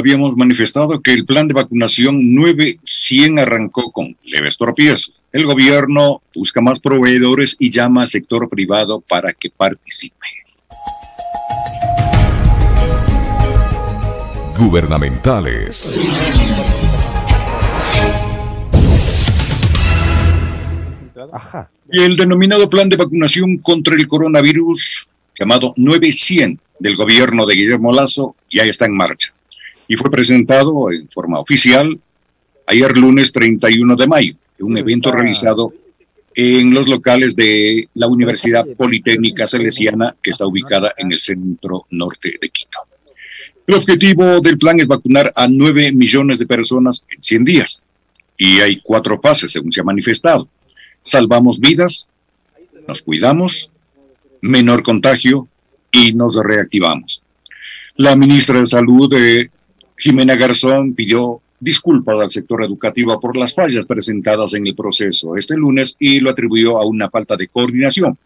habíamos manifestado que el plan de vacunación 900 arrancó con leves tropiezos. El gobierno busca más proveedores y llama al sector privado para que participe. Gubernamentales. El denominado plan de vacunación contra el coronavirus, llamado 900 del gobierno de Guillermo Lazo, ya está en marcha y fue presentado en forma oficial ayer lunes 31 de mayo, en un evento realizado en los locales de la Universidad Politécnica Salesiana, que está ubicada en el centro norte de Quito. El objetivo del plan es vacunar a 9 millones de personas en 100 días. Y hay cuatro fases, según se ha manifestado. Salvamos vidas, nos cuidamos, menor contagio y nos reactivamos. La ministra de Salud eh, Jimena Garzón pidió disculpas al sector educativo por las fallas presentadas en el proceso este lunes y lo atribuyó a una falta de coordinación.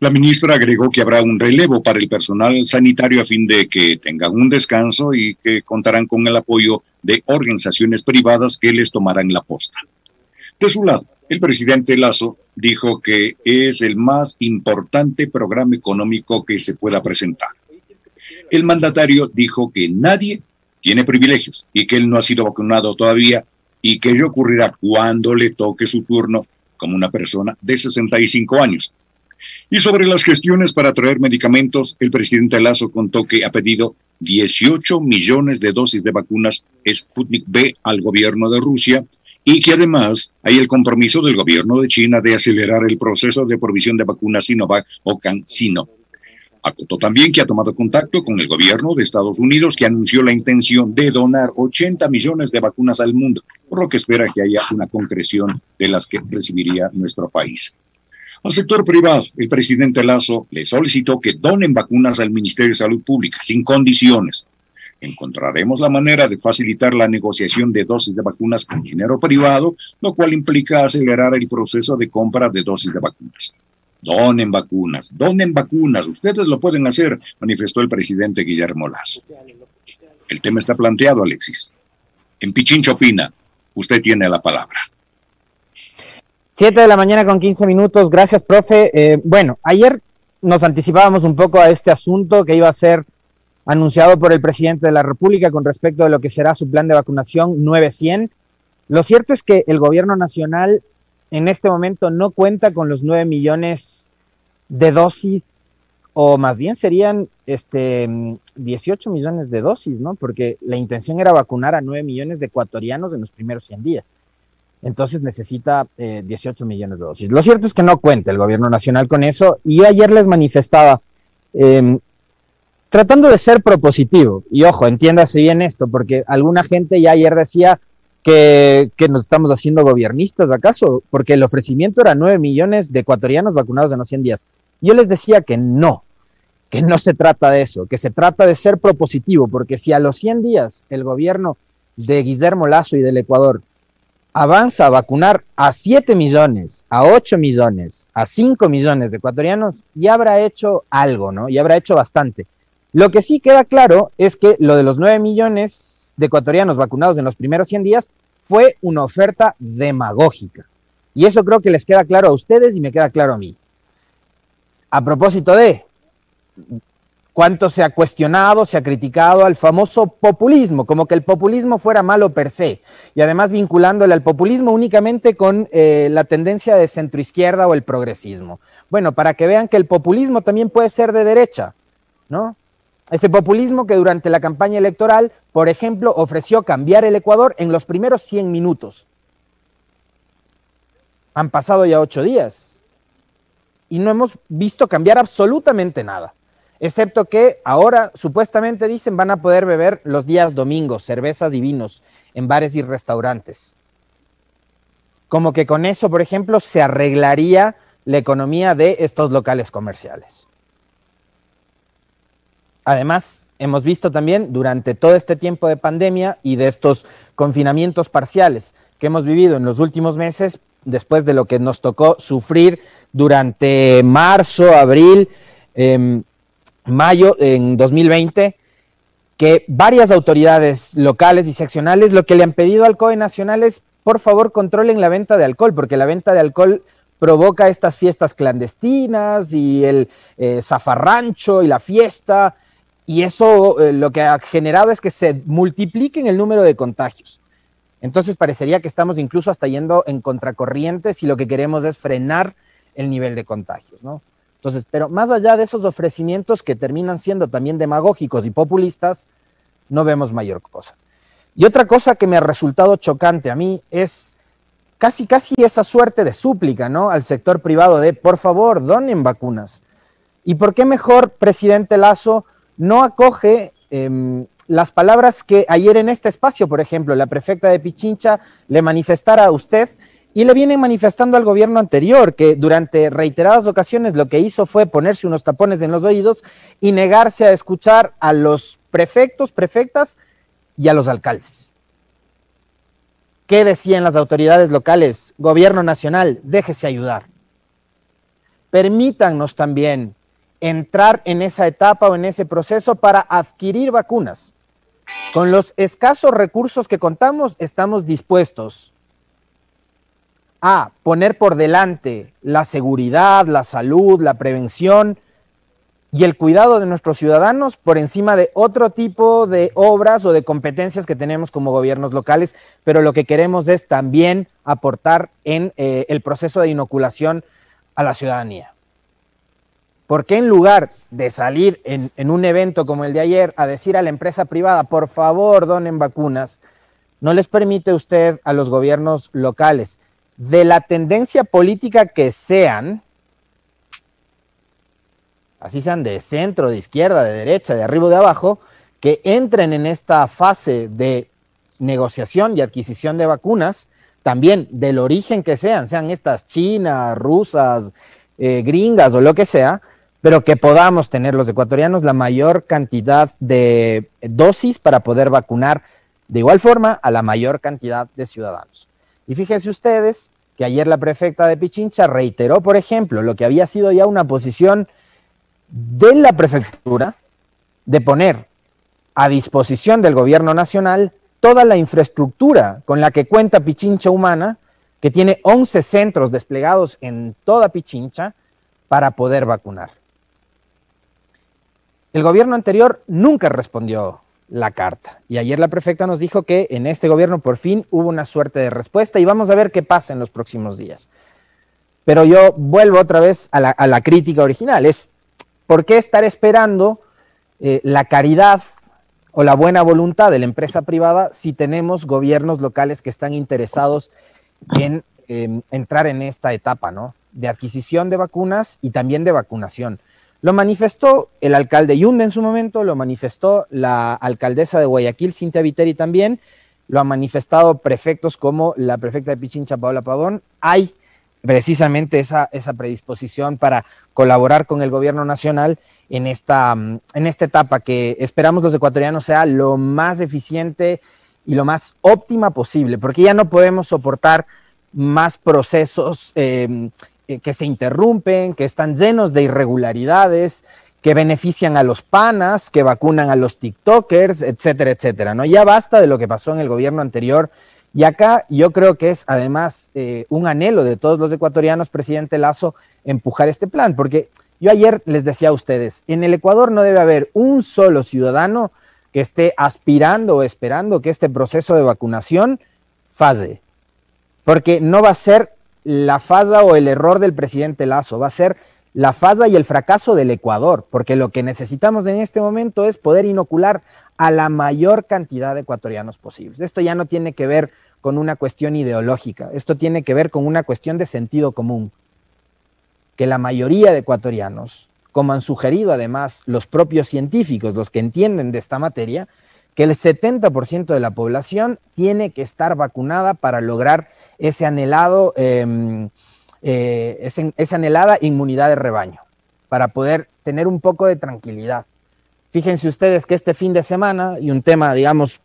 La ministra agregó que habrá un relevo para el personal sanitario a fin de que tengan un descanso y que contarán con el apoyo de organizaciones privadas que les tomarán la posta. De su lado, el presidente Lazo dijo que es el más importante programa económico que se pueda presentar. El mandatario dijo que nadie tiene privilegios y que él no ha sido vacunado todavía y que ello ocurrirá cuando le toque su turno como una persona de 65 años. Y sobre las gestiones para traer medicamentos, el presidente Lazo contó que ha pedido 18 millones de dosis de vacunas Sputnik B al gobierno de Rusia y que además hay el compromiso del gobierno de China de acelerar el proceso de provisión de vacunas Sinovac o CanSino. Acotó también que ha tomado contacto con el gobierno de Estados Unidos que anunció la intención de donar 80 millones de vacunas al mundo, por lo que espera que haya una concreción de las que recibiría nuestro país. Al sector privado, el presidente Lazo le solicitó que donen vacunas al Ministerio de Salud Pública sin condiciones. Encontraremos la manera de facilitar la negociación de dosis de vacunas con dinero privado, lo cual implica acelerar el proceso de compra de dosis de vacunas. Donen vacunas, donen vacunas, ustedes lo pueden hacer, manifestó el presidente Guillermo Lazo. El tema está planteado, Alexis. En Pichincha opina, usted tiene la palabra. Siete de la mañana con quince minutos, gracias, profe. Eh, bueno, ayer nos anticipábamos un poco a este asunto que iba a ser anunciado por el presidente de la República con respecto de lo que será su plan de vacunación 900. Lo cierto es que el gobierno nacional en este momento no cuenta con los 9 millones de dosis, o más bien serían este, 18 millones de dosis, ¿no? Porque la intención era vacunar a 9 millones de ecuatorianos en los primeros 100 días. Entonces necesita 18 eh, millones de dosis. Lo cierto es que no cuenta el gobierno nacional con eso. Y yo ayer les manifestaba, em, tratando de ser propositivo, y ojo, entiéndase bien esto, porque alguna gente ya ayer decía, que, nos estamos haciendo gobiernistas, ¿acaso? Porque el ofrecimiento era 9 millones de ecuatorianos vacunados en los 100 días. Yo les decía que no, que no se trata de eso, que se trata de ser propositivo, porque si a los 100 días el gobierno de Guillermo Lazo y del Ecuador avanza a vacunar a 7 millones, a 8 millones, a 5 millones de ecuatorianos, ya habrá hecho algo, ¿no? Ya habrá hecho bastante. Lo que sí queda claro es que lo de los 9 millones de ecuatorianos vacunados en los primeros 100 días fue una oferta demagógica. Y eso creo que les queda claro a ustedes y me queda claro a mí. A propósito de cuánto se ha cuestionado, se ha criticado al famoso populismo, como que el populismo fuera malo per se, y además vinculándole al populismo únicamente con eh, la tendencia de centroizquierda o el progresismo. Bueno, para que vean que el populismo también puede ser de derecha, ¿no? Ese populismo que durante la campaña electoral, por ejemplo, ofreció cambiar el Ecuador en los primeros 100 minutos. Han pasado ya ocho días y no hemos visto cambiar absolutamente nada, excepto que ahora supuestamente dicen van a poder beber los días domingos cervezas y vinos en bares y restaurantes. Como que con eso, por ejemplo, se arreglaría la economía de estos locales comerciales. Además, hemos visto también durante todo este tiempo de pandemia y de estos confinamientos parciales que hemos vivido en los últimos meses, después de lo que nos tocó sufrir durante marzo, abril, em, mayo en 2020, que varias autoridades locales y seccionales lo que le han pedido al COE Nacional es, por favor, controlen la venta de alcohol, porque la venta de alcohol provoca estas fiestas clandestinas y el eh, zafarrancho y la fiesta, y eso eh, lo que ha generado es que se multipliquen el número de contagios. Entonces parecería que estamos incluso hasta yendo en contracorriente si lo que queremos es frenar el nivel de contagios, ¿no? Entonces, pero más allá de esos ofrecimientos que terminan siendo también demagógicos y populistas, no vemos mayor cosa. Y otra cosa que me ha resultado chocante a mí es casi, casi esa suerte de súplica, ¿no? Al sector privado de, por favor, donen vacunas. ¿Y por qué mejor, presidente Lazo, no acoge em, las palabras que ayer en este espacio, por ejemplo, la prefecta de Pichincha le manifestara a usted y le vienen manifestando al gobierno anterior, que durante reiteradas ocasiones lo que hizo fue ponerse unos tapones en los oídos y negarse a escuchar a los prefectos, prefectas y a los alcaldes. ¿Qué decían las autoridades locales? Gobierno nacional, déjese ayudar. Permítannos también entrar en esa etapa o en ese proceso para adquirir vacunas. Con los escasos recursos que contamos, estamos dispuestos a poner por delante la seguridad, la salud, la prevención y el cuidado de nuestros ciudadanos por encima de otro tipo de obras o de competencias que tenemos como gobiernos locales, pero lo que queremos es también aportar en eh, el proceso de inoculación a la ciudadanía. ¿Por qué en lugar de salir en, un evento como el de ayer a decir a la empresa privada, por favor, donen vacunas, no les permite usted a los gobiernos locales, de la tendencia política que sean, así sean de centro, de izquierda, de derecha, de arriba o de abajo, que entren en esta fase de negociación y adquisición de vacunas, también del origen que sean, sean estas chinas, rusas, eh, gringas o lo que sea, pero que podamos tener los ecuatorianos la mayor cantidad de dosis para poder vacunar de igual forma a la mayor cantidad de ciudadanos. Y fíjense ustedes que ayer la prefecta de Pichincha reiteró, por ejemplo, lo que había sido ya una posición de la prefectura de poner a disposición del gobierno nacional toda la infraestructura con la que cuenta Pichincha Humana, que tiene 11 centros desplegados en toda Pichincha para poder vacunar. El gobierno anterior nunca respondió la carta. Y ayer la prefecta nos dijo que en este gobierno por fin hubo una suerte de respuesta y vamos a ver qué pasa en los próximos días. Pero yo vuelvo otra vez a la, crítica original. Es, ¿por qué estar esperando eh, la caridad o la buena voluntad de la empresa privada si tenemos gobiernos locales que están interesados en em, entrar en esta etapa, ¿no? De adquisición de vacunas y también de vacunación. Lo manifestó el alcalde Yunda en su momento, lo manifestó la alcaldesa de Guayaquil, Cintia Viteri también, lo han manifestado prefectos como la prefecta de Pichincha, Paola Pavón. Hay precisamente esa, esa predisposición para colaborar con el gobierno nacional en esta, mm, en esta etapa que esperamos los ecuatorianos sea lo más eficiente y lo más óptima posible, porque ya no podemos soportar más procesos eh, que se interrumpen, que están llenos de irregularidades, que benefician a los panas, que vacunan a los TikTokers, etcétera, etcétera. ¿no? Ya basta de lo que pasó en el gobierno anterior. Y acá yo creo que es además eh, un anhelo de todos los ecuatorianos, presidente Lazo, empujar este plan, porque yo ayer les decía a ustedes, en el Ecuador no debe haber un solo ciudadano que esté aspirando o esperando que este proceso de vacunación fase, porque no va a ser la falla o el error del presidente Lazo, va a ser la falla y el fracaso del Ecuador, porque lo que necesitamos en este momento es poder inocular a la mayor cantidad de ecuatorianos posibles. Esto ya no tiene que ver con una cuestión ideológica, esto tiene que ver con una cuestión de sentido común, que la mayoría de ecuatorianos, como han sugerido además los propios científicos, los que entienden de esta materia, que el 70% de la población tiene que estar vacunada para lograr ese anhelado, em, eh, esa anhelada inmunidad de rebaño, para poder tener un poco de tranquilidad. Fíjense ustedes que este fin de semana, y un tema, digamos,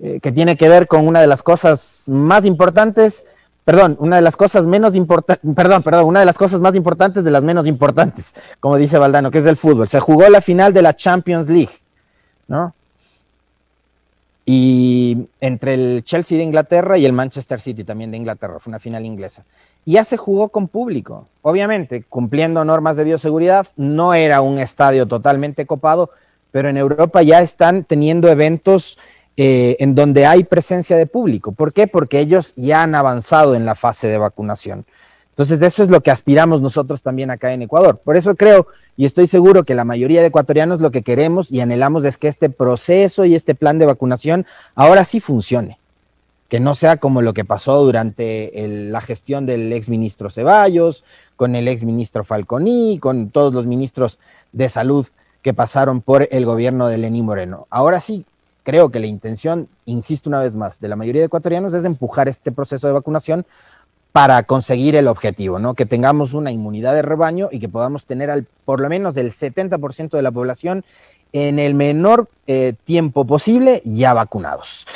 eh, que tiene que ver con una de las cosas más importantes, perdón, una de las cosas menos importantes, perdón, perdón, una de las cosas más importantes de las menos importantes, como dice Valdano, que es el fútbol. Se jugó la final de la Champions League, ¿no? Y entre el Chelsea de Inglaterra y el Manchester City también de Inglaterra, fue una final inglesa. Y ya se jugó con público, obviamente, cumpliendo normas de bioseguridad, no era un estadio totalmente copado, pero en Europa ya están teniendo eventos eh, en donde hay presencia de público. ¿Por qué? Porque ellos ya han avanzado en la fase de vacunación. Entonces, eso es lo que aspiramos nosotros también acá en Ecuador. Por eso creo y estoy seguro que la mayoría de ecuatorianos lo que queremos y anhelamos es que este proceso y este plan de vacunación ahora sí funcione. Que no sea como lo que pasó durante la gestión del exministro Ceballos, con el exministro Falconi, con todos los ministros de salud que pasaron por el gobierno de Lenín Moreno. Ahora sí, creo que la intención, insisto una vez más, de la mayoría de ecuatorianos es empujar este proceso de vacunación para conseguir el objetivo, ¿no? Que tengamos una inmunidad de rebaño y que podamos tener al, por lo menos el 70% de la población en el menor eh, tiempo posible ya vacunados.